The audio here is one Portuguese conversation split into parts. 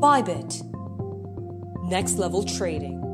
Bybit. Next level trading.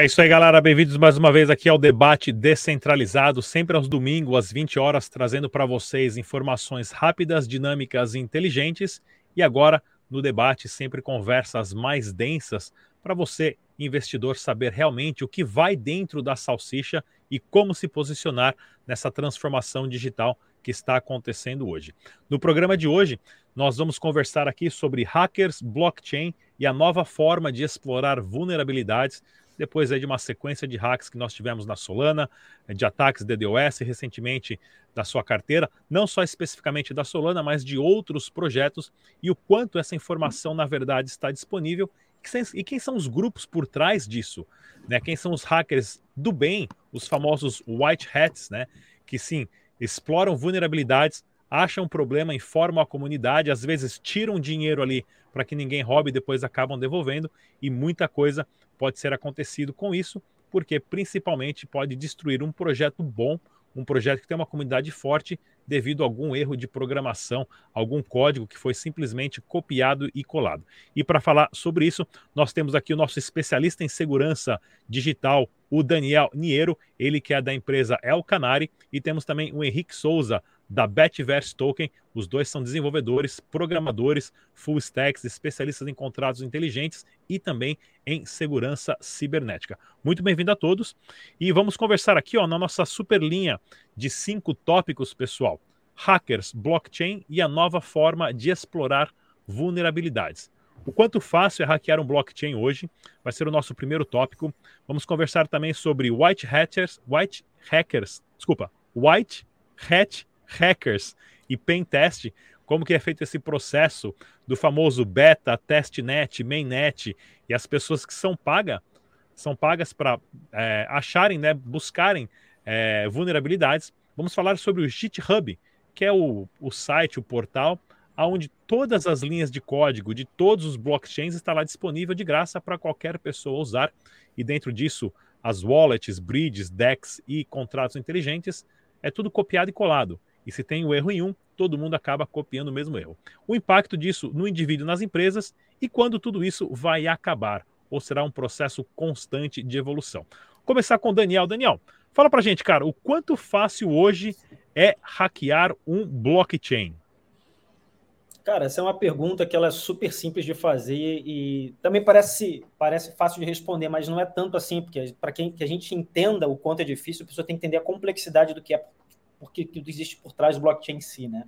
É isso aí, galera. Bem-vindos mais uma vez aqui ao debate descentralizado, sempre aos domingos, às 20 horas, trazendo para vocês informações rápidas, dinâmicas e inteligentes. E agora, no debate, sempre conversas mais densas para você, investidor, saber realmente o que vai dentro da salsicha e como se posicionar nessa transformação digital que está acontecendo hoje. No programa de hoje, nós vamos conversar aqui sobre hackers, blockchain e a nova forma de explorar vulnerabilidades depois aí de uma sequência de hacks que nós tivemos na Solana, de ataques DDoS recentemente da sua carteira, não só especificamente da Solana, mas de outros projetos e o quanto essa informação na verdade está disponível e quem são os grupos por trás disso, né? Quem são os hackers do bem, os famosos white hats, né? Que sim, exploram vulnerabilidades, acham problema, informam a comunidade, às vezes tiram dinheiro ali para que ninguém roube e depois acabam devolvendo e muita coisa pode ser acontecido com isso, porque principalmente pode destruir um projeto bom, um projeto que tem uma comunidade forte devido a algum erro de programação, algum código que foi simplesmente copiado e colado. E para falar sobre isso, nós temos aqui o nosso especialista em segurança digital, o Daniel Niero, ele que é da empresa El Canari, e temos também o Henrique Souza, da Betverse Token. Os dois são desenvolvedores, programadores, full stacks, especialistas em contratos inteligentes e também em segurança cibernética. Muito bem-vindo a todos e vamos conversar aqui ó, na nossa super linha de cinco tópicos, pessoal. Hackers, blockchain e a nova forma de explorar vulnerabilidades. O quanto fácil é hackear um blockchain hoje vai ser o nosso primeiro tópico. Vamos conversar também sobre white hackers, white hackers, desculpa, white hat hackers e pen test, como que é feito esse processo do famoso beta, testnet, mainnet e as pessoas que são pagas são pagas para é, acharem, né, buscarem é, vulnerabilidades. Vamos falar sobre o GitHub, que é o, o site, o portal, onde todas as linhas de código de todos os blockchains está lá disponível de graça para qualquer pessoa usar. E dentro disso, as wallets, bridges, DEX e contratos inteligentes, é tudo copiado e colado. E se tem o um erro em um, todo mundo acaba copiando o mesmo erro. O impacto disso no indivíduo e nas empresas e quando tudo isso vai acabar, ou será um processo constante de evolução. Vou começar com o Daniel. Daniel, fala pra gente, cara, o quanto fácil hoje é hackear um blockchain? Cara, essa é uma pergunta que ela é super simples de fazer e também parece, parece fácil de responder, mas não é tanto assim, porque para quem que a gente entenda o quanto é difícil, a pessoa tem que entender a complexidade do que é porque tudo existe por trás do blockchain em si, né?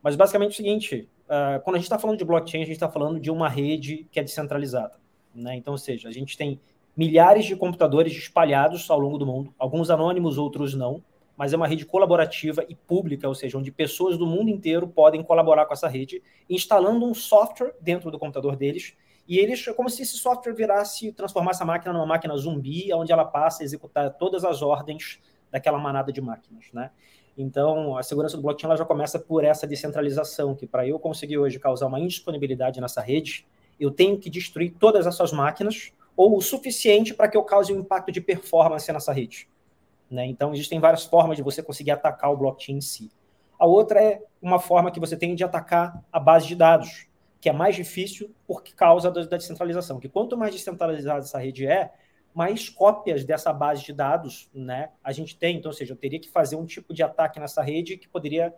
Mas basicamente é o seguinte, uh, quando a gente está falando de blockchain, a gente está falando de uma rede que é descentralizada, né? Então, ou seja, a gente tem milhares de computadores espalhados ao longo do mundo, alguns anônimos, outros não, mas é uma rede colaborativa e pública, ou seja, onde pessoas do mundo inteiro podem colaborar com essa rede, instalando um software dentro do computador deles, e eles, como se esse software virasse, transformasse a máquina numa máquina zumbi, onde ela passa a executar todas as ordens daquela manada de máquinas, né? Então, a segurança do blockchain ela já começa por essa descentralização, que para eu conseguir hoje causar uma indisponibilidade nessa rede, eu tenho que destruir todas essas máquinas, ou o suficiente para que eu cause um impacto de performance nessa rede. Né? Então, existem várias formas de você conseguir atacar o blockchain em si. A outra é uma forma que você tem de atacar a base de dados, que é mais difícil por causa da descentralização. Que quanto mais descentralizada essa rede é, mais cópias dessa base de dados né, a gente tem. Então, ou seja, eu teria que fazer um tipo de ataque nessa rede que poderia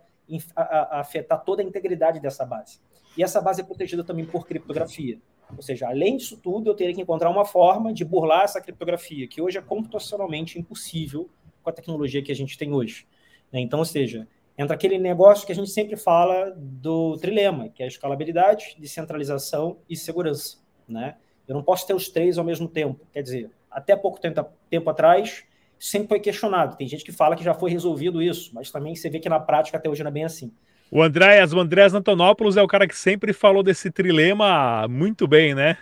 afetar toda a integridade dessa base. E essa base é protegida também por criptografia. Ou seja, além disso tudo, eu teria que encontrar uma forma de burlar essa criptografia, que hoje é computacionalmente impossível com a tecnologia que a gente tem hoje. Né. Então, ou seja, entra aquele negócio que a gente sempre fala do trilema, que é escalabilidade, descentralização e segurança. Né? Eu não posso ter os três ao mesmo tempo. Quer dizer, até pouco tempo, tempo atrás, sempre foi questionado. Tem gente que fala que já foi resolvido isso, mas também você vê que na prática até hoje não é bem assim. O Andréas, o Andréas Antonopoulos é o cara que sempre falou desse trilema muito bem, né?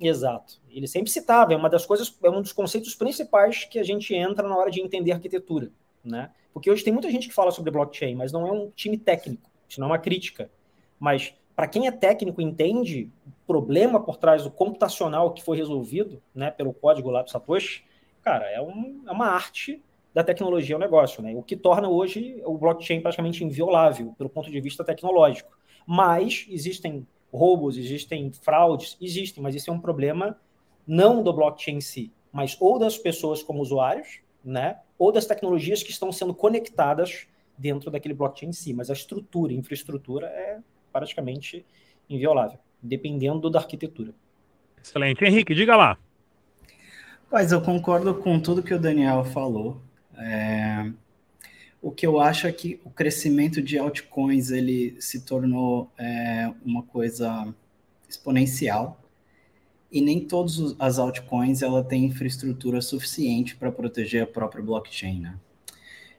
Exato. ele sempre citava, é uma das coisas, é um dos conceitos principais que a gente entra na hora de entender arquitetura, né? Porque hoje tem muita gente que fala sobre blockchain, mas não é um time técnico, isso não é uma crítica. Mas para quem é técnico entende problema por trás do computacional que foi resolvido, né, pelo código lá do Satoshi, cara, é, um, é uma arte da tecnologia ao negócio, né? O que torna hoje o blockchain praticamente inviolável pelo ponto de vista tecnológico. Mas existem roubos, existem fraudes, existem, mas isso é um problema não do blockchain em si, mas ou das pessoas como usuários, né? Ou das tecnologias que estão sendo conectadas dentro daquele blockchain em si. Mas a estrutura, a infraestrutura é praticamente inviolável, dependendo da arquitetura. Excelente. Henrique, diga lá. Mas eu concordo com tudo que o Daniel falou. É... O que eu acho é que o crescimento de altcoins ele se tornou é, uma coisa exponencial e nem todas as altcoins ela tem infraestrutura suficiente para proteger a própria blockchain, né?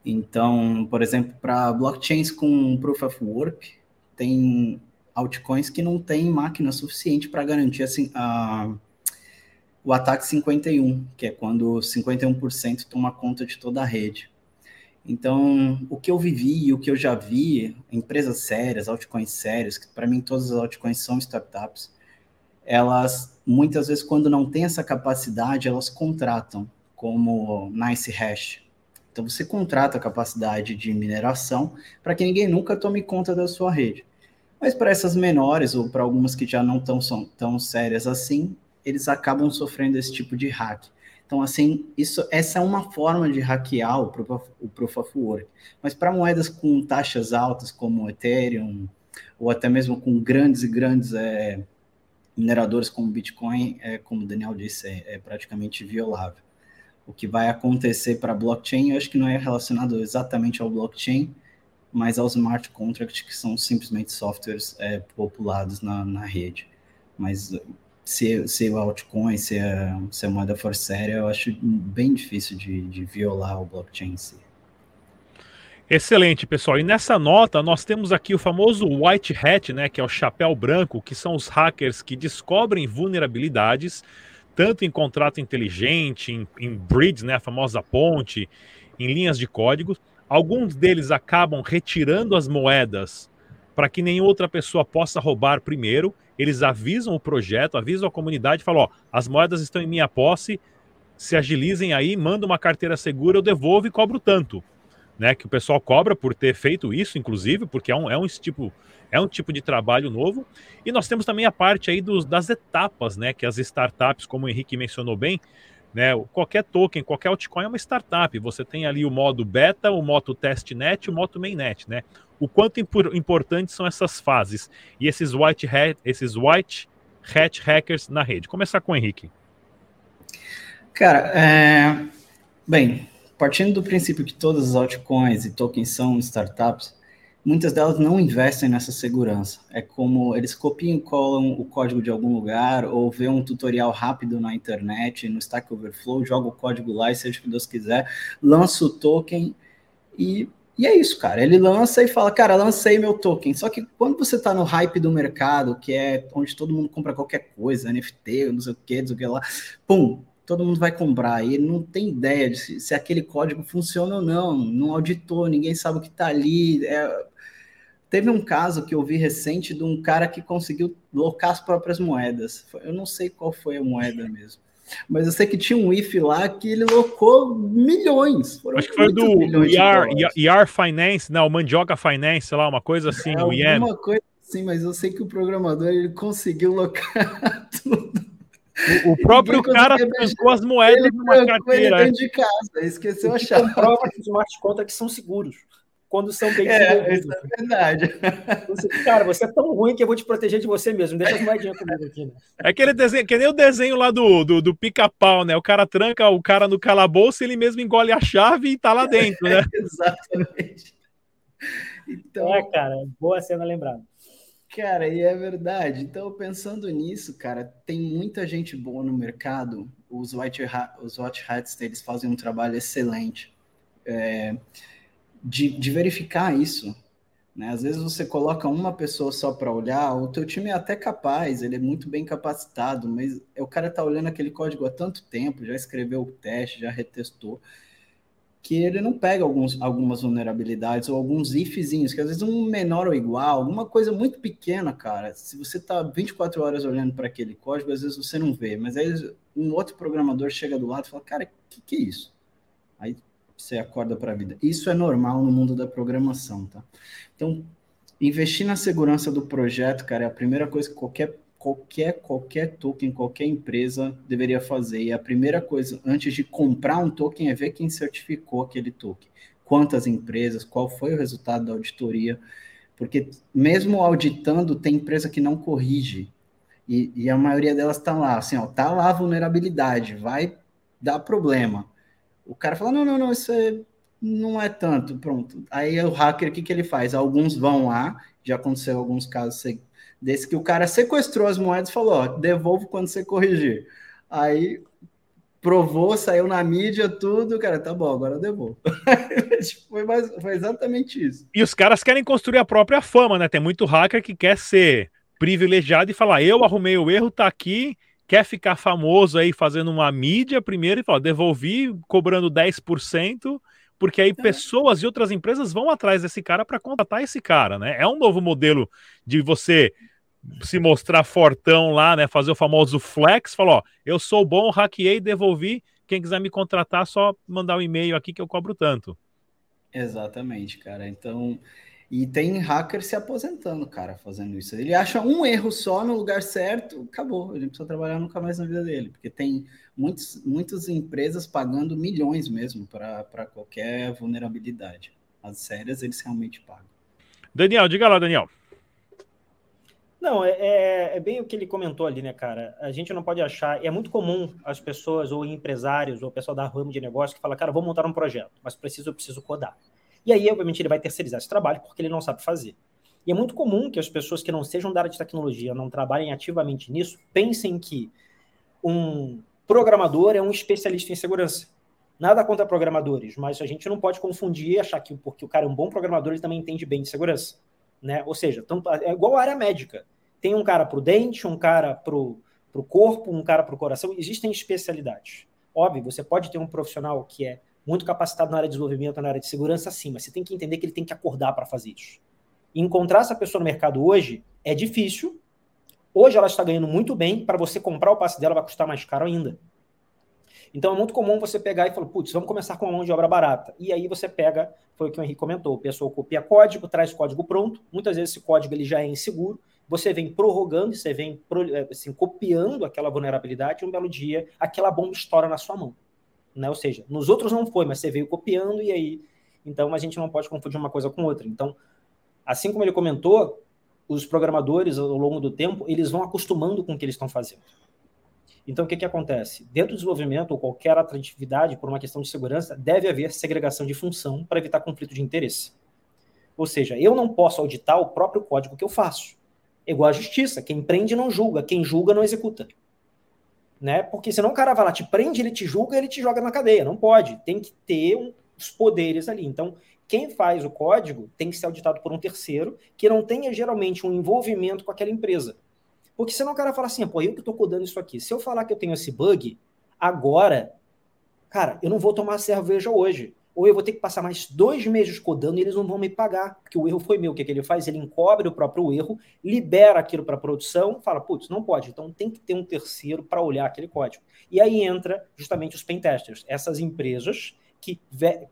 Então, por exemplo, para blockchains com proof of work, tem altcoins que não tem máquina suficiente para garantir assim, a, o ataque 51, que é quando 51% toma conta de toda a rede. Então, o que eu vivi e o que eu já vi, empresas sérias, altcoins sérias, que para mim todas as altcoins são startups, elas muitas vezes quando não tem essa capacidade, elas contratam como Nice Hash, então você contrata a capacidade de mineração para que ninguém nunca tome conta da sua rede. Mas para essas menores ou para algumas que já não tão, são tão sérias assim, eles acabam sofrendo esse tipo de hack. Então, assim, isso, essa é uma forma de hackear o Proof of, o proof of Work. Mas para moedas com taxas altas, como Ethereum, ou até mesmo com grandes e grandes é, mineradores como Bitcoin, é, como o Daniel disse, é, é praticamente violável o que vai acontecer para blockchain, eu acho que não é relacionado exatamente ao blockchain, mas aos smart contracts, que são simplesmente softwares é, populados na, na rede. Mas se, se o altcoin, se a, se a moeda for séria, eu acho bem difícil de, de violar o blockchain em si. Excelente, pessoal. E nessa nota nós temos aqui o famoso white hat, né, que é o chapéu branco, que são os hackers que descobrem vulnerabilidades tanto em contrato inteligente, em, em bridge, né, a famosa ponte, em linhas de código. Alguns deles acabam retirando as moedas para que nenhuma outra pessoa possa roubar primeiro. Eles avisam o projeto, avisam a comunidade, falam: ó, as moedas estão em minha posse, se agilizem aí, manda uma carteira segura, eu devolvo e cobro tanto. Né, que o pessoal cobra por ter feito isso, inclusive, porque é um, é um tipo é um tipo de trabalho novo. E nós temos também a parte aí dos, das etapas, né? Que as startups, como o Henrique mencionou bem, né? Qualquer token, qualquer altcoin é uma startup. Você tem ali o modo beta, o modo testnet o modo mainnet, né? O quanto impor, importantes são essas fases e esses white hat, esses white hat hackers na rede. Começar com o Henrique. Cara, é... bem, partindo do princípio que todas as altcoins e tokens são startups, muitas delas não investem nessa segurança. É como eles copiam e colam o código de algum lugar ou vê um tutorial rápido na internet, no Stack Overflow, joga o código lá e seja o que Deus quiser, lança o token e, e é isso, cara. Ele lança e fala, cara, lancei meu token. Só que quando você está no hype do mercado, que é onde todo mundo compra qualquer coisa, NFT, não sei o que, não sei o que lá, pum, todo mundo vai comprar e ele não tem ideia de se, se, aquele código funciona ou não, não auditou, ninguém sabe o que está ali. É, Teve um caso que eu vi recente de um cara que conseguiu locar as próprias moedas. Eu não sei qual foi a moeda mesmo. Mas eu sei que tinha um IF lá que ele locou milhões. Acho que foi do ER, ER Finance, não, Mandioca Finance, lá, uma coisa assim, é, o IEM. Uma coisa assim, mas eu sei que o programador ele conseguiu locar tudo. O, o próprio cara trancou as moedas numa carteira. Ele dentro de casa, esqueceu a chave. Prova que os smart contracts são seguros quando são bem é, Isso é verdade. Você, cara, você é tão ruim que eu vou te proteger de você mesmo. Deixa as moedinhas comigo aqui. Né? É aquele desenho, que nem o desenho lá do, do, do pica-pau, né? O cara tranca o cara no calabouço, ele mesmo engole a chave e tá lá dentro, né? Exatamente. Então, é, cara, boa cena lembrada. Cara, e é verdade. Então, pensando nisso, cara, tem muita gente boa no mercado. Os White, os white Hats, eles fazem um trabalho excelente. É, de, de verificar isso. Né? Às vezes você coloca uma pessoa só para olhar, o teu time é até capaz, ele é muito bem capacitado, mas o cara está olhando aquele código há tanto tempo, já escreveu o teste, já retestou, que ele não pega alguns, algumas vulnerabilidades ou alguns ifzinhos, que às vezes um menor ou igual, alguma coisa muito pequena, cara. Se você está 24 horas olhando para aquele código, às vezes você não vê, mas aí um outro programador chega do lado e fala, cara, o que, que é isso? Você acorda para a vida. Isso é normal no mundo da programação, tá? Então, investir na segurança do projeto, cara, é a primeira coisa que qualquer qualquer qualquer token, qualquer empresa deveria fazer. E a primeira coisa antes de comprar um token é ver quem certificou aquele token. Quantas empresas, qual foi o resultado da auditoria? Porque mesmo auditando, tem empresa que não corrige. E, e a maioria delas está lá, assim, ó, tá lá a vulnerabilidade, vai dar problema. O cara fala: não, não, não, isso é, não é tanto, pronto. Aí o hacker, o que, que ele faz? Alguns vão lá, já aconteceu alguns casos desse que o cara sequestrou as moedas e falou: ó, devolvo quando você corrigir. Aí provou, saiu na mídia, tudo, cara, tá bom, agora devolvo. Tipo, foi, mais, foi exatamente isso. E os caras querem construir a própria fama, né? Tem muito hacker que quer ser privilegiado e falar: eu arrumei o erro, tá aqui quer ficar famoso aí fazendo uma mídia primeiro e fala, devolvi cobrando 10%, porque aí é. pessoas e outras empresas vão atrás desse cara para contratar esse cara, né? É um novo modelo de você se mostrar fortão lá, né? Fazer o famoso flex, falar, ó, eu sou bom, hackeei, devolvi, quem quiser me contratar, só mandar um e-mail aqui que eu cobro tanto. Exatamente, cara. Então, e tem hacker se aposentando, cara, fazendo isso. Ele acha um erro só no lugar certo, acabou. Ele não precisa trabalhar nunca mais na vida dele, porque tem muitos, muitas empresas pagando milhões mesmo para qualquer vulnerabilidade. As sérias eles realmente pagam. Daniel, diga lá, Daniel. Não, é, é, é, bem o que ele comentou ali, né, cara? A gente não pode achar. É muito comum as pessoas, ou empresários, ou o pessoal da ramo de negócio, que fala, cara, vou montar um projeto, mas preciso, eu preciso codar. E aí, obviamente, ele vai terceirizar esse trabalho porque ele não sabe fazer. E é muito comum que as pessoas que não sejam da área de tecnologia, não trabalhem ativamente nisso, pensem que um programador é um especialista em segurança. Nada contra programadores, mas a gente não pode confundir e achar que porque o cara é um bom programador, ele também entende bem de segurança. Né? Ou seja, tanto, é igual a área médica. Tem um cara para o dente, um cara para o corpo, um cara para o coração. Existem especialidades. Óbvio, você pode ter um profissional que é muito capacitado na área de desenvolvimento, na área de segurança, sim, mas você tem que entender que ele tem que acordar para fazer isso. Encontrar essa pessoa no mercado hoje é difícil. Hoje ela está ganhando muito bem, para você comprar o passe dela vai custar mais caro ainda. Então é muito comum você pegar e falar, putz, vamos começar com uma mão de obra barata. E aí você pega, foi o que o Henrique comentou, o pessoal copia código, traz código pronto, muitas vezes esse código ele já é inseguro, você vem prorrogando, você vem assim, copiando aquela vulnerabilidade e um belo dia aquela bomba estoura na sua mão. Né? Ou seja, nos outros não foi, mas você veio copiando e aí. Então a gente não pode confundir uma coisa com outra. Então, assim como ele comentou, os programadores ao longo do tempo eles vão acostumando com o que eles estão fazendo. Então, o que, que acontece? Dentro do desenvolvimento ou qualquer outra atividade, por uma questão de segurança, deve haver segregação de função para evitar conflito de interesse. Ou seja, eu não posso auditar o próprio código que eu faço. É igual à justiça: quem prende não julga, quem julga não executa né? Porque senão o cara vai lá, te prende, ele te julga, ele te joga na cadeia. Não pode. Tem que ter um, os poderes ali. Então, quem faz o código tem que ser auditado por um terceiro que não tenha geralmente um envolvimento com aquela empresa. Porque senão o cara fala assim, pô, eu que estou codando isso aqui. Se eu falar que eu tenho esse bug, agora, cara, eu não vou tomar cerveja hoje ou eu vou ter que passar mais dois meses codando e eles não vão me pagar, porque o erro foi meu. O que, é que ele faz? Ele encobre o próprio erro, libera aquilo para a produção, fala, putz, não pode. Então tem que ter um terceiro para olhar aquele código. E aí entra justamente os pentesters, essas empresas que,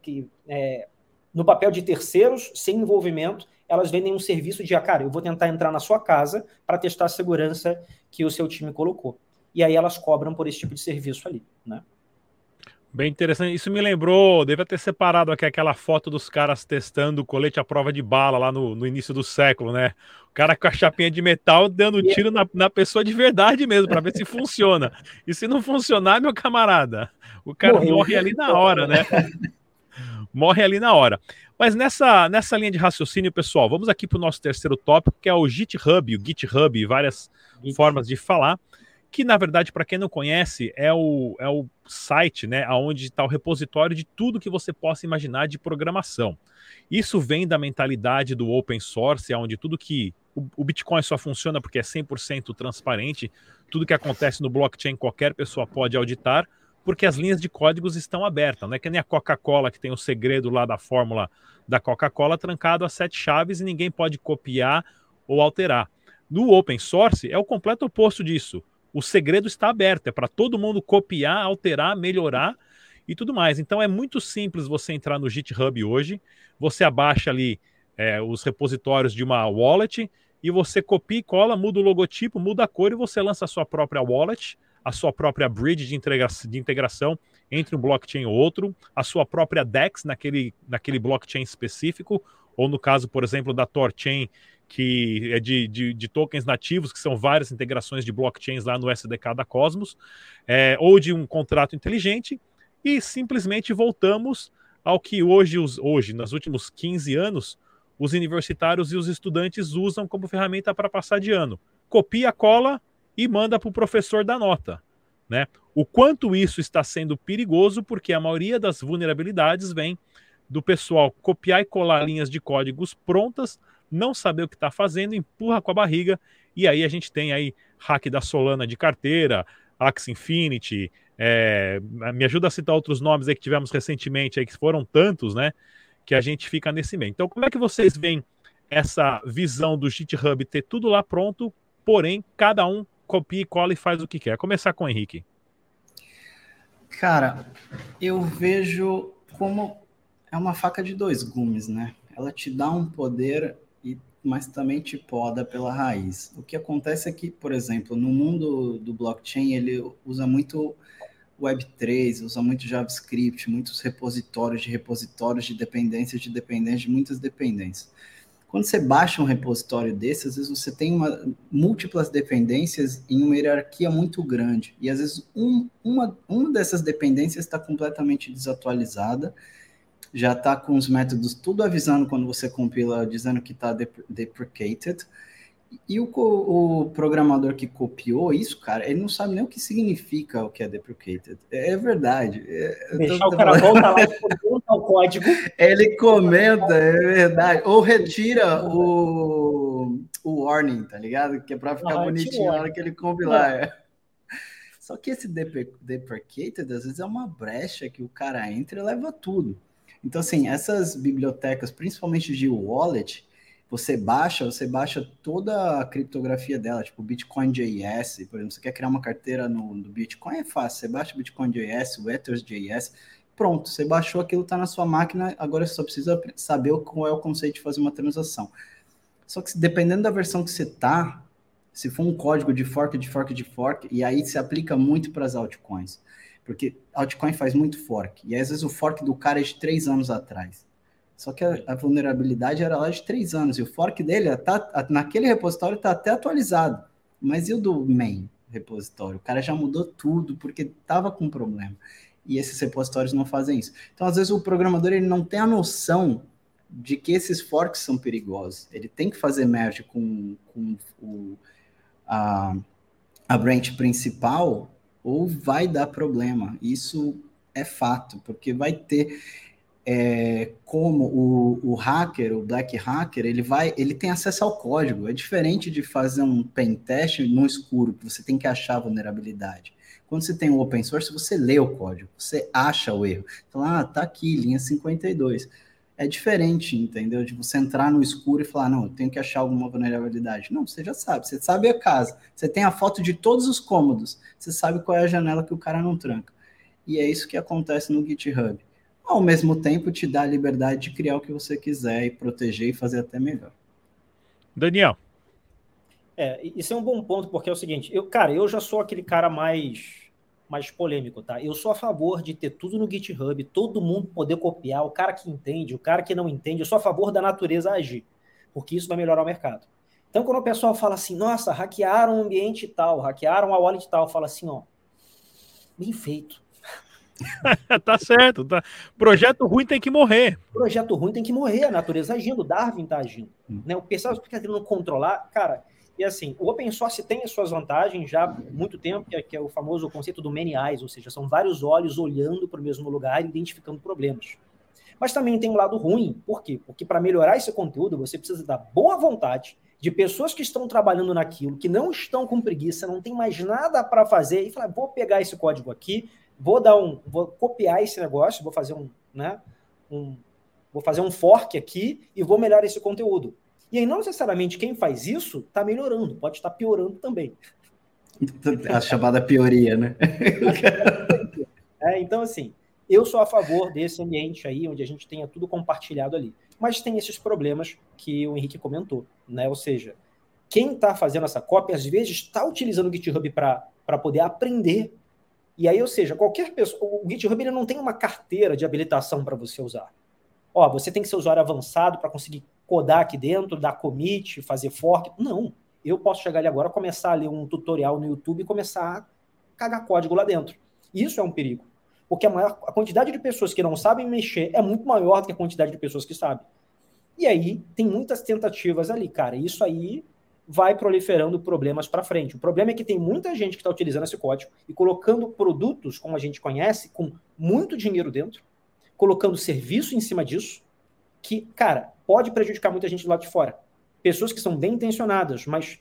que é, no papel de terceiros, sem envolvimento, elas vendem um serviço de, ah, cara, eu vou tentar entrar na sua casa para testar a segurança que o seu time colocou. E aí elas cobram por esse tipo de serviço ali, né? Bem interessante. Isso me lembrou, deve ter separado aqui aquela foto dos caras testando o colete à prova de bala lá no, no início do século, né? O cara com a chapinha de metal dando tiro na, na pessoa de verdade mesmo, para ver se funciona. E se não funcionar, meu camarada, o cara Morreu. morre ali na hora, né? morre ali na hora. Mas nessa, nessa linha de raciocínio, pessoal, vamos aqui para o nosso terceiro tópico, que é o GitHub, o GitHub, várias Git. formas de falar que na verdade, para quem não conhece, é o, é o site, né, onde está o repositório de tudo que você possa imaginar de programação. Isso vem da mentalidade do open source, onde tudo que o, Bitcoin só funciona porque é 100% transparente, tudo que acontece no blockchain qualquer pessoa pode auditar, porque as linhas de códigos estão abertas, não é que nem a Coca-Cola que tem o segredo lá da fórmula da Coca-Cola trancado a sete chaves e ninguém pode copiar ou alterar. No open source é o completo oposto disso o segredo está aberto, é para todo mundo copiar, alterar, melhorar e tudo mais. Então é muito simples você entrar no GitHub hoje, você abaixa ali é, os repositórios de uma wallet e você copia e cola, muda o logotipo, muda a cor e você lança a sua própria wallet, a sua própria bridge de, de integração entre um blockchain e outro, a sua própria DEX naquele, naquele blockchain específico, ou no caso, por exemplo, da TorChain, que é de, de, de, tokens nativos, que são várias integrações de blockchains lá no SDK da Cosmos, é, ou de um contrato inteligente, e simplesmente voltamos ao que hoje, os, hoje, nos últimos 15 anos, os universitários e os estudantes usam como ferramenta para passar de ano. Copia, cola e manda para o professor da nota. Né? O quanto isso está sendo perigoso, porque a maioria das vulnerabilidades vem do pessoal copiar e colar linhas de códigos prontas não saber o que está fazendo, empurra com a barriga, e aí a gente tem aí hack da Solana de carteira, Axie Infinity, é, me ajuda a citar outros nomes aí que tivemos recentemente, aí, que foram tantos, né? Que a gente fica nesse meio. Então, como é que vocês veem essa visão do GitHub ter tudo lá pronto, porém, cada um copia e cola e faz o que quer? Começar com o Henrique. Cara, eu vejo como é uma faca de dois gumes, né? Ela te dá um poder mas também te poda pela raiz. O que acontece é que, por exemplo, no mundo do blockchain, ele usa muito Web3, usa muito JavaScript, muitos repositórios de repositórios de dependências de dependências, de muitas dependências. Quando você baixa um repositório desse, às vezes você tem uma, múltiplas dependências em uma hierarquia muito grande. E às vezes um, uma, uma dessas dependências está completamente desatualizada já está com os métodos tudo avisando quando você compila, dizendo que está deprecated. E o, o, programador que copiou isso, cara, ele não sabe nem o que significa o que é deprecated. É, é verdade. É, Deixar o cara volta lá e o código. Ele comenta, é verdade. Ou retira o, o warning, tá ligado? Que é para ficar ah, bonitinho na hora que ele compilar. É. Só que esse deprecated, às vezes, é uma brecha que o cara entra e leva tudo. Então, assim, essas bibliotecas, principalmente de wallet, você baixa, você baixa toda a criptografia dela, tipo Bitcoin.js, por exemplo, você quer criar uma carteira no, no Bitcoin, é fácil, você baixa Bitcoin.js, o Ethers.js, pronto, você baixou aquilo, está na sua máquina, agora você só precisa saber qual é o conceito de fazer uma transação. Só que dependendo da versão que você tá, se for um código de fork, de fork, de fork, e aí se aplica muito para as altcoins. Porque altcoin faz muito fork. E às vezes o fork do cara é de três anos atrás. Só que a, a vulnerabilidade era lá de três anos. E o fork dele, tá, naquele repositório, está até atualizado. Mas e o do main repositório? O cara já mudou tudo porque estava com problema. E esses repositórios não fazem isso. Então, às vezes, o programador ele não tem a noção de que esses forks são perigosos. Ele tem que fazer merge com, com o, a, a branch principal ou vai dar problema. Isso é fato, porque vai ter é, como o, o, hacker, o black hacker, ele vai, ele tem acesso ao código. É diferente de fazer um pen test no escuro, que você tem que achar a vulnerabilidade. Quando você tem o open source, você lê o código, você acha o erro. Então, ah, tá aqui, linha 52 é diferente, entendeu? De você entrar no escuro e falar, não, eu tenho que achar alguma vulnerabilidade. Não, você já sabe, você sabe a casa, você tem a foto de todos os cômodos, você sabe qual é a janela que o cara não tranca. E é isso que acontece no GitHub. Ao mesmo tempo, te dá a liberdade de criar o que você quiser e proteger e fazer até melhor. Daniel. É, isso é um bom ponto, porque é o seguinte, eu, cara, eu já sou aquele cara mais mais polêmico, tá? Eu sou a favor de ter tudo no GitHub, todo mundo poder copiar, o cara que entende, o cara que não entende, eu sou a favor da natureza agir, porque isso vai melhorar o mercado. Então, quando o pessoal fala assim, nossa, hackearam o ambiente tal, hackearam a wallet tal, fala assim, ó, bem feito. tá certo, tá. Projeto ruim tem que morrer. Projeto ruim tem que morrer, a natureza agindo, Darwin tá agindo. Hum. Né? O pessoal fica tentando controlar, cara, E assim, o open source tem as suas vantagens já há muito tempo, que é, que é o famoso conceito do many eyes, ou seja, são vários olhos olhando para o mesmo lugar e identificando problemas. Mas também tem um lado ruim. Por quê? Porque para melhorar esse conteúdo, você precisa da boa vontade de pessoas que estão trabalhando naquilo, que não estão com preguiça, não tem mais nada para fazer, e falar, vou pegar esse código aqui, vou dar um, vou copiar esse negócio, vou fazer um, né, um, vou fazer um fork aqui e vou melhorar esse conteúdo. E aí, não necessariamente quem faz isso está melhorando, pode estar piorando também. A chamada pioria, né? É, então, assim, eu sou a favor desse ambiente aí, onde a gente tenha tudo compartilhado ali. Mas tem esses problemas que o Henrique comentou, né? Ou seja, quem está fazendo essa cópia, às vezes, está utilizando o GitHub para poder aprender. E aí, ou seja, qualquer pessoa. O GitHub ele não tem uma carteira de habilitação para você usar. Ó, você tem que ser usuário avançado para conseguir codar aqui dentro, dar commit, fazer fork. Não. Eu posso chegar ali agora, começar a ler um tutorial no YouTube e começar a cagar código lá dentro. Isso é um perigo porque a, maior, a quantidade de pessoas que não sabem mexer é muito maior do que a quantidade de pessoas que sabem. E aí tem muitas tentativas ali, cara. Isso aí vai proliferando problemas para frente. O problema é que tem muita gente que está utilizando esse código e colocando produtos, como a gente conhece, com muito dinheiro dentro, colocando serviço em cima disso, que, cara, pode prejudicar muita gente do lado de fora. Pessoas que são bem intencionadas, mas,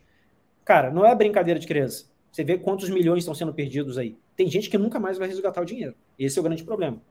cara, não é brincadeira de criança. Você vê quantos milhões estão sendo perdidos aí. Tem gente que nunca mais vai resgatar o dinheiro. Esse é o grande problema.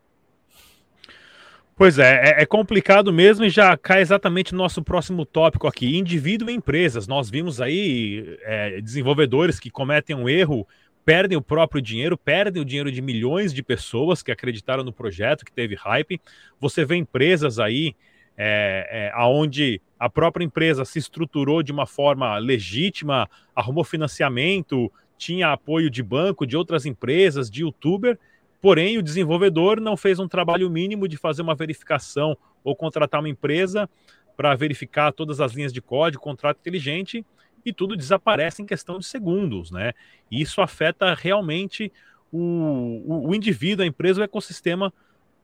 Pois é, é, é, complicado mesmo e já cai exatamente no nosso próximo tópico aqui: indivíduo e empresas. Nós vimos aí é, desenvolvedores que cometem um erro, perdem o próprio dinheiro, perdem o dinheiro de milhões de pessoas que acreditaram no projeto, que teve hype. Você vê empresas aí é, é, onde a própria empresa se estruturou de uma forma legítima, arrumou financiamento, tinha apoio de banco, de outras empresas, de youtuber, porém o desenvolvedor não fez um trabalho mínimo de fazer uma verificação ou contratar uma empresa para verificar todas as linhas de código, contrato inteligente, e tudo desaparece em questão de segundos, né? E isso afeta realmente o, o, o indivíduo, a empresa, o ecossistema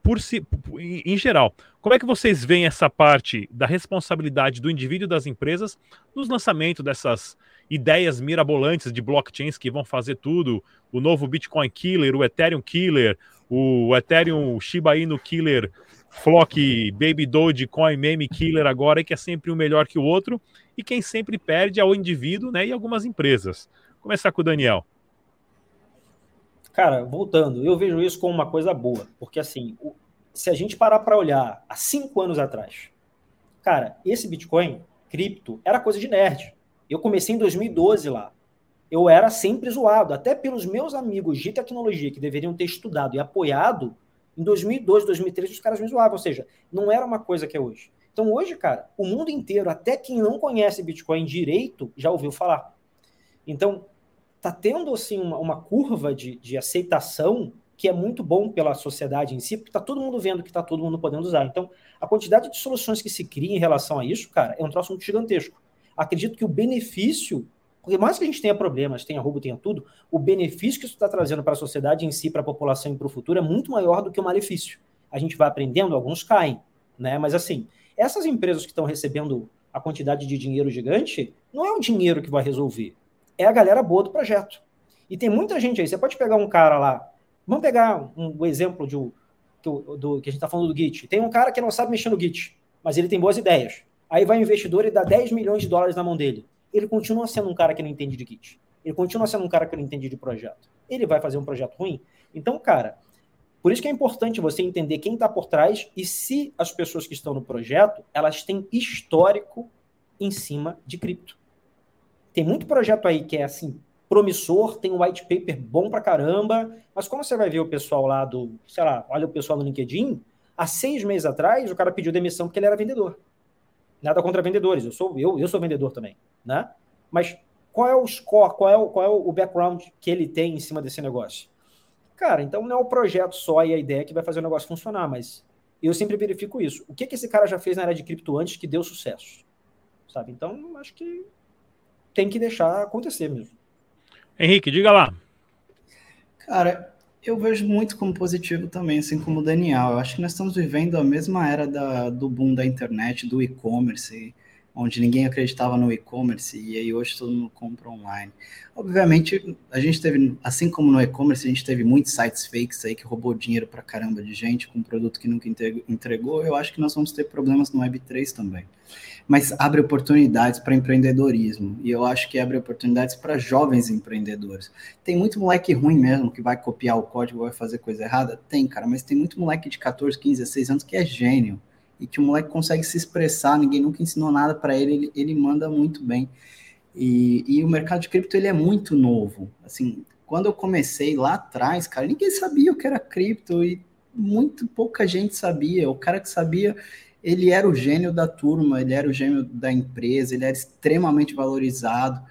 por si, em geral. Como é que vocês veem essa parte da responsabilidade do indivíduo e das empresas nos lançamentos dessas ideias mirabolantes de blockchains que vão fazer tudo, o novo Bitcoin Killer, o Ethereum Killer, o Ethereum Shiba Inu Killer, Flock Baby Doge Coin Meme Killer agora, que é sempre um melhor que o outro, e quem sempre perde é o indivíduo né, e algumas empresas. Começar com o Daniel. Cara, voltando, eu vejo isso como uma coisa boa, porque assim, se a gente parar para olhar há cinco anos atrás, cara, esse Bitcoin, cripto, era coisa de nerd. Eu comecei em 2012 lá. Eu era sempre zoado, até pelos meus amigos de tecnologia que deveriam ter estudado e apoiado. Em 2012, 2013, os caras me zoavam, ou seja, não era uma coisa que é hoje. Então, hoje, cara, o mundo inteiro, até quem não conhece Bitcoin direito, já ouviu falar. Então, tá tendo assim uma, uma curva de, de aceitação que é muito bom pela sociedade em si, porque está todo mundo vendo que está todo mundo podendo usar. Então, a quantidade de soluções que se cria em relação a isso, cara, é um troço muito gigantesco acredito que o benefício, porque mais que a gente tenha problemas, tenha roubo, tenha tudo, o benefício que isso está trazendo para a sociedade em si, para a população e para o futuro é muito maior do que o malefício. A gente vai aprendendo, alguns caem, né? Mas assim, essas empresas que estão recebendo a quantidade de dinheiro gigante, não é o dinheiro que vai resolver, é a galera boa do projeto. E tem muita gente aí, você pode pegar um cara lá, vamos pegar um, um exemplo de, do, do, que a gente está falando do Git. Tem um cara que não sabe mexer no Git, mas ele tem boas ideias. Aí vai o investidor e dá 10 milhões de dólares na mão dele. Ele continua sendo um cara que não entende de kit. Ele continua sendo um cara que não entende de projeto. Ele vai fazer um projeto ruim? Então, cara, por isso que é importante você entender quem está por trás e se as pessoas que estão no projeto, elas têm histórico em cima de cripto. Tem muito projeto aí que é assim, promissor, tem um white paper bom pra caramba, mas como você vai ver o pessoal lá do, sei lá, olha o pessoal no LinkedIn, há seis meses atrás o cara pediu demissão porque ele era vendedor. Nada contra vendedores, eu sou eu, eu sou vendedor também, né? Mas qual é o score, qual é o, qual é o background que ele tem em cima desse negócio? Cara, então não é o projeto só e a ideia que vai fazer o negócio funcionar, mas eu sempre verifico isso. O que, que esse cara já fez na área de cripto antes que deu sucesso? Sabe? Então, acho que tem que deixar acontecer mesmo. Henrique, diga lá. Cara, eu vejo muito como positivo também, assim como o Daniel. Eu acho que nós estamos vivendo a mesma era da, do boom da internet, do e-commerce. Onde ninguém acreditava no e-commerce e aí hoje todo mundo compra online. Obviamente, a gente teve, assim como no e-commerce, a gente teve muitos sites fakes aí que roubou dinheiro para caramba de gente com um produto que nunca entregou. Eu acho que nós vamos ter problemas no Web3 também. Mas abre oportunidades para empreendedorismo e eu acho que abre oportunidades para jovens empreendedores. Tem muito moleque ruim mesmo que vai copiar o código, vai fazer coisa errada? Tem, cara, mas tem muito moleque de 14, 15, 16 anos que é gênio e que o moleque consegue se expressar, ninguém nunca ensinou nada para ele, ele, ele manda muito bem. E, e o mercado de cripto ele é muito novo. Assim, quando eu comecei lá atrás, cara, ninguém sabia o que era cripto e muito pouca gente sabia. O cara que sabia, ele era o gênio da turma, ele era o gênio da empresa, ele era extremamente valorizado.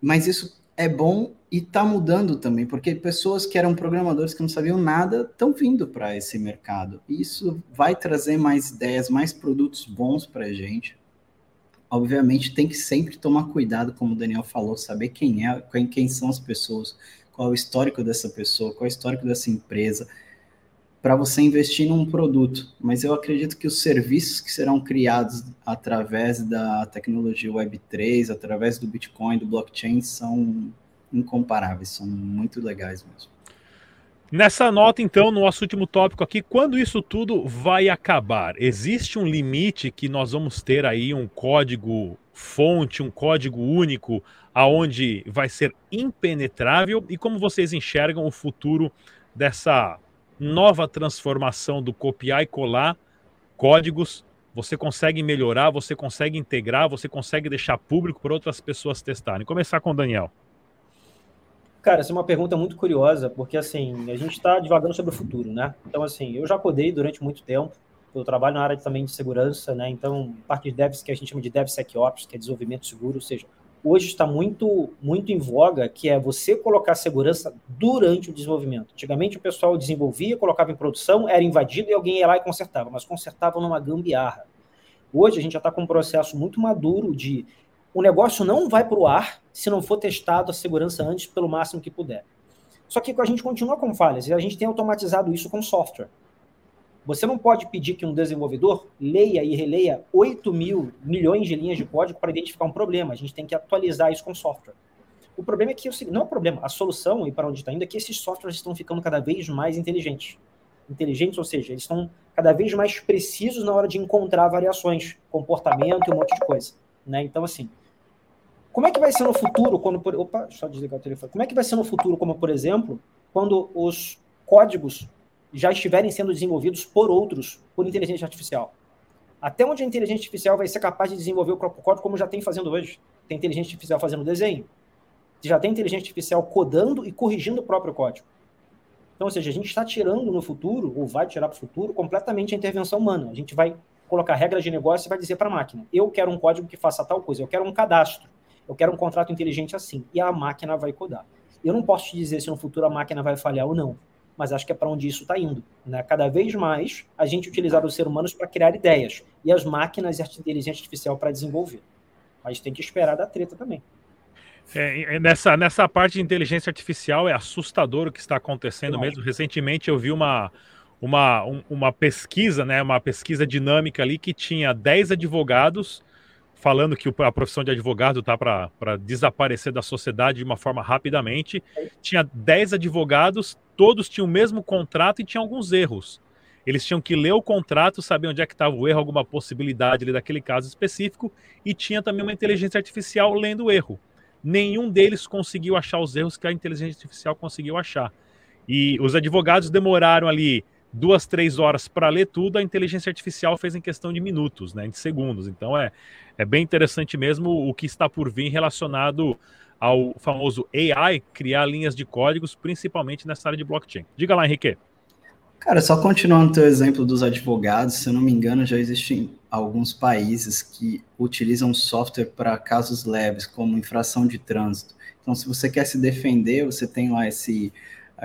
Mas isso é bom e está mudando também, porque pessoas que eram programadores que não sabiam nada estão vindo para esse mercado. E isso vai trazer mais ideias, mais produtos bons para a gente. Obviamente, tem que sempre tomar cuidado, como o Daniel falou, saber quem é, quem, quem são as pessoas, qual é o histórico dessa pessoa, qual é o histórico dessa empresa, para você investir num produto. Mas eu acredito que os serviços que serão criados através da tecnologia Web3, através do Bitcoin, do blockchain, são incomparáveis, são muito legais mesmo. Nessa nota, então, no nosso último tópico aqui, quando isso tudo vai acabar? Existe um limite que nós vamos ter aí um código fonte, um código único, aonde vai ser impenetrável? E como vocês enxergam o futuro dessa nova transformação do copiar e colar códigos? Você consegue melhorar, você consegue integrar, você consegue deixar público para outras pessoas testarem. Começar com o Daniel. Cara, essa é uma pergunta muito curiosa, porque assim, a gente está divagando sobre o futuro, né? Então, assim, eu já codei durante muito tempo, eu trabalho na área também de segurança, né? Então, parte de devs que a gente chama de DevSecOps, que é desenvolvimento seguro, ou seja, hoje está muito, muito em voga, que é você colocar segurança durante o desenvolvimento. Antigamente o pessoal desenvolvia, colocava em produção, era invadido e alguém ia lá e consertava, mas consertava numa gambiarra. Hoje a gente já está com um processo muito maduro de o negócio não vai para o ar se não for testado a segurança antes pelo máximo que puder. Só que a gente continua com falhas e a gente tem automatizado isso com software. Você não pode pedir que um desenvolvedor leia e releia 8 mil milhões de linhas de código para identificar um problema. A gente tem que atualizar isso com software. O problema é que, não é o problema, a solução e para onde está indo é que esses softwares estão ficando cada vez mais inteligentes. Inteligentes, ou seja, eles estão cada vez mais precisos na hora de encontrar variações, comportamento e um monte de coisa. Né? Então, assim, como é que vai ser no futuro, quando. Por... Opa, deixa eu desligar o telefone. Como é que vai ser no futuro, como, por exemplo, quando os códigos já estiverem sendo desenvolvidos por outros, por inteligência artificial? Até onde a inteligência artificial vai ser capaz de desenvolver o próprio código, como já tem fazendo hoje? Tem inteligência artificial fazendo desenho. Já tem inteligência artificial codando e corrigindo o próprio código. Então, ou seja, a gente está tirando no futuro, ou vai tirar para o futuro, completamente a intervenção humana. A gente vai colocar regras de negócio e vai dizer para a máquina: eu quero um código que faça tal coisa, eu quero um cadastro eu quero um contrato inteligente assim. E a máquina vai codar. Eu não posso te dizer se no futuro a máquina vai falhar ou não, mas acho que é para onde isso está indo. Né? Cada vez mais a gente utilizar os seres humanos para criar ideias e as máquinas e a inteligência artificial para desenvolver. Mas tem que esperar da treta também. É, nessa, nessa parte de inteligência artificial é assustador o que está acontecendo mesmo. Recentemente eu vi uma, uma, um, uma pesquisa, né, uma pesquisa dinâmica ali que tinha 10 advogados falando que a profissão de advogado está para desaparecer da sociedade de uma forma rapidamente. Tinha 10 advogados, todos tinham o mesmo contrato e tinham alguns erros. Eles tinham que ler o contrato, saber onde é que estava o erro, alguma possibilidade ali daquele caso específico, e tinha também uma inteligência artificial lendo o erro. Nenhum deles conseguiu achar os erros que a inteligência artificial conseguiu achar. E os advogados demoraram ali duas, três horas para ler tudo, a inteligência artificial fez em questão de minutos, né, de segundos. Então é, é bem interessante mesmo o que está por vir relacionado ao famoso AI, criar linhas de códigos, principalmente nessa área de blockchain. Diga lá, Henrique. Cara, só continuando o teu exemplo dos advogados, se eu não me engano, já existem alguns países que utilizam software para casos leves, como infração de trânsito. Então, se você quer se defender, você tem lá esse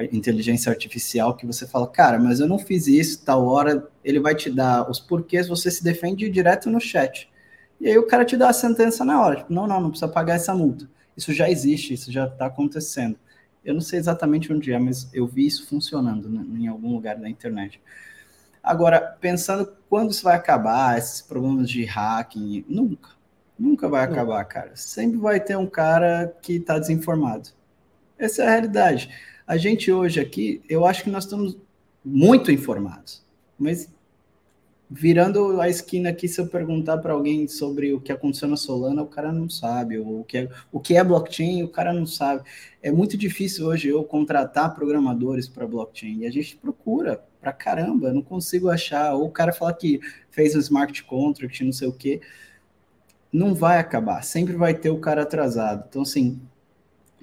inteligência artificial que você fala, cara, mas eu não fiz isso, tal hora, ele vai te dar os porquês, você se defende direto no chat. E aí o cara te dá a sentença na hora, tipo, não, não, não precisa pagar essa multa. Isso já existe, isso já está acontecendo. Eu não sei exatamente onde é, mas eu vi isso funcionando né, em algum lugar da internet. Agora, pensando quando isso vai acabar, esses problemas de hacking, nunca. Nunca vai acabar, cara. Sempre vai ter um cara que está desinformado. Essa é a realidade. A gente hoje aqui, eu acho que nós estamos muito informados, mas virando a esquina aqui, se eu perguntar para alguém sobre o que aconteceu na Solana, o cara não sabe. O que, é, o que é blockchain, o cara não sabe. É muito difícil hoje eu contratar programadores para blockchain. E a gente procura pra caramba, não consigo achar. Ou o cara fala que fez um smart contract, não sei o quê. Não vai acabar. Sempre vai ter o cara atrasado. Então, assim,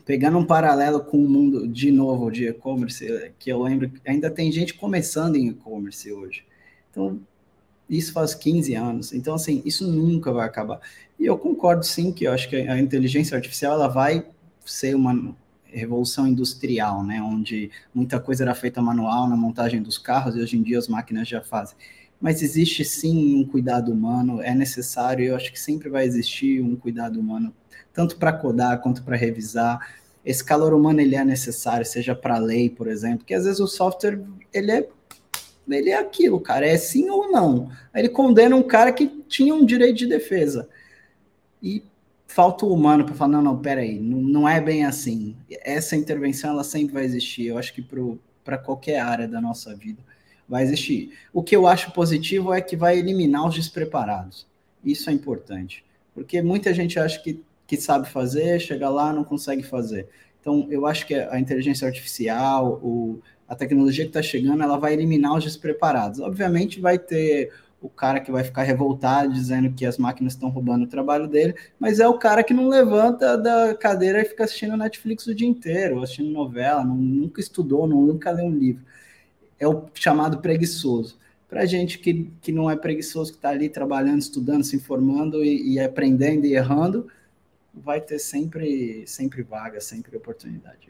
pegando um paralelo com o mundo, de novo, de e-commerce, que eu lembro, ainda tem gente começando em e-commerce hoje. Então, isso faz 15 anos. Então, assim, isso nunca vai acabar. E eu concordo, sim, que eu acho que a inteligência artificial ela vai ser uma revolução industrial, né? Onde muita coisa era feita manual na montagem dos carros e hoje em dia as máquinas já fazem. Mas existe sim um cuidado humano, é necessário, eu acho que sempre vai existir um cuidado humano, tanto para codar quanto para revisar. Esse calor humano ele é necessário, seja para lei, por exemplo, que às vezes o software ele é ele é aquilo, cara, é sim ou não. Ele condena um cara que tinha um direito de defesa. E falta o humano para falar, não, não, peraí, não, não é bem assim. Essa intervenção, ela sempre vai existir. Eu acho que para qualquer área da nossa vida vai existir. O que eu acho positivo é que vai eliminar os despreparados. Isso é importante. Porque muita gente acha que, que sabe fazer, chega lá, não consegue fazer. Então, eu acho que a inteligência artificial, o, a tecnologia que está chegando, ela vai eliminar os despreparados. Obviamente vai ter o cara que vai ficar revoltado dizendo que as máquinas estão roubando o trabalho dele, mas é o cara que não levanta da cadeira e fica assistindo Netflix o dia inteiro, assistindo novela, não, nunca estudou, não, nunca leu um livro. É o chamado preguiçoso. Para gente que, que não é preguiçoso, que está ali trabalhando, estudando, se informando e, e aprendendo e errando, vai ter sempre, sempre vaga, sempre oportunidade.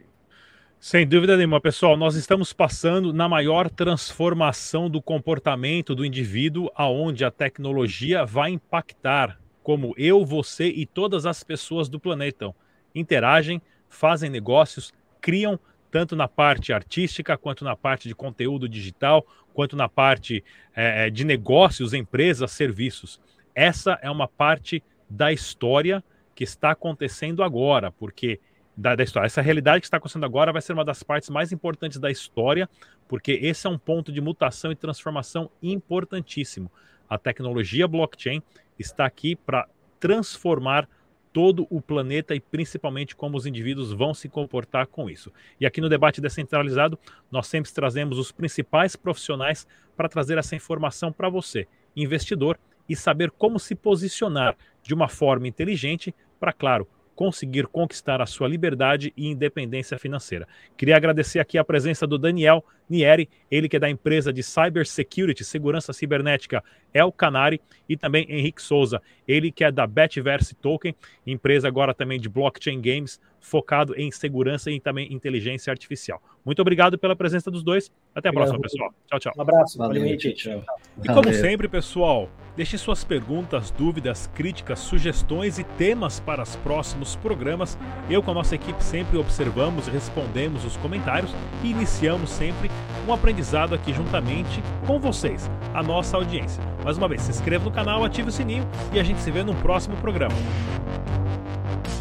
Sem dúvida nenhuma, pessoal, nós estamos passando na maior transformação do comportamento do indivíduo, aonde a tecnologia vai impactar como eu, você e todas as pessoas do planeta interagem, fazem negócios, criam tanto na parte artística quanto na parte de conteúdo digital, quanto na parte é, de negócios, empresas, serviços. Essa é uma parte da história que está acontecendo agora, porque da, da, história. Essa realidade que está acontecendo agora vai ser uma das partes mais importantes da história, porque esse é um ponto de mutação e transformação importantíssimo. A tecnologia blockchain está aqui para transformar todo o planeta e principalmente como os indivíduos vão se comportar com isso. E aqui no debate descentralizado, nós sempre trazemos os principais profissionais para trazer essa informação para você, investidor, e saber como se posicionar de uma forma inteligente para, claro, conseguir conquistar a sua liberdade e independência financeira. Queria agradecer aqui a presença do Daniel Nieri, ele que é da empresa de Cybersecurity, segurança cibernética El Canari, e também Henrique Souza, ele que é da Betverse Token, empresa agora também de blockchain games, focado em segurança e também inteligência artificial. Muito obrigado pela presença dos dois. Até a obrigado, próxima, pessoal. Tchau, tchau. Um abraço. Valeu, Valeu tchau. E como Valeu. sempre, pessoal, deixe suas perguntas, dúvidas, críticas, sugestões e temas para os próximos programas. Eu com a nossa equipe sempre observamos e respondemos os comentários e iniciamos sempre um aprendizado aqui juntamente com vocês, a nossa audiência. Mais uma vez, se inscreva no canal, ative o sininho e a gente se vê no próximo programa.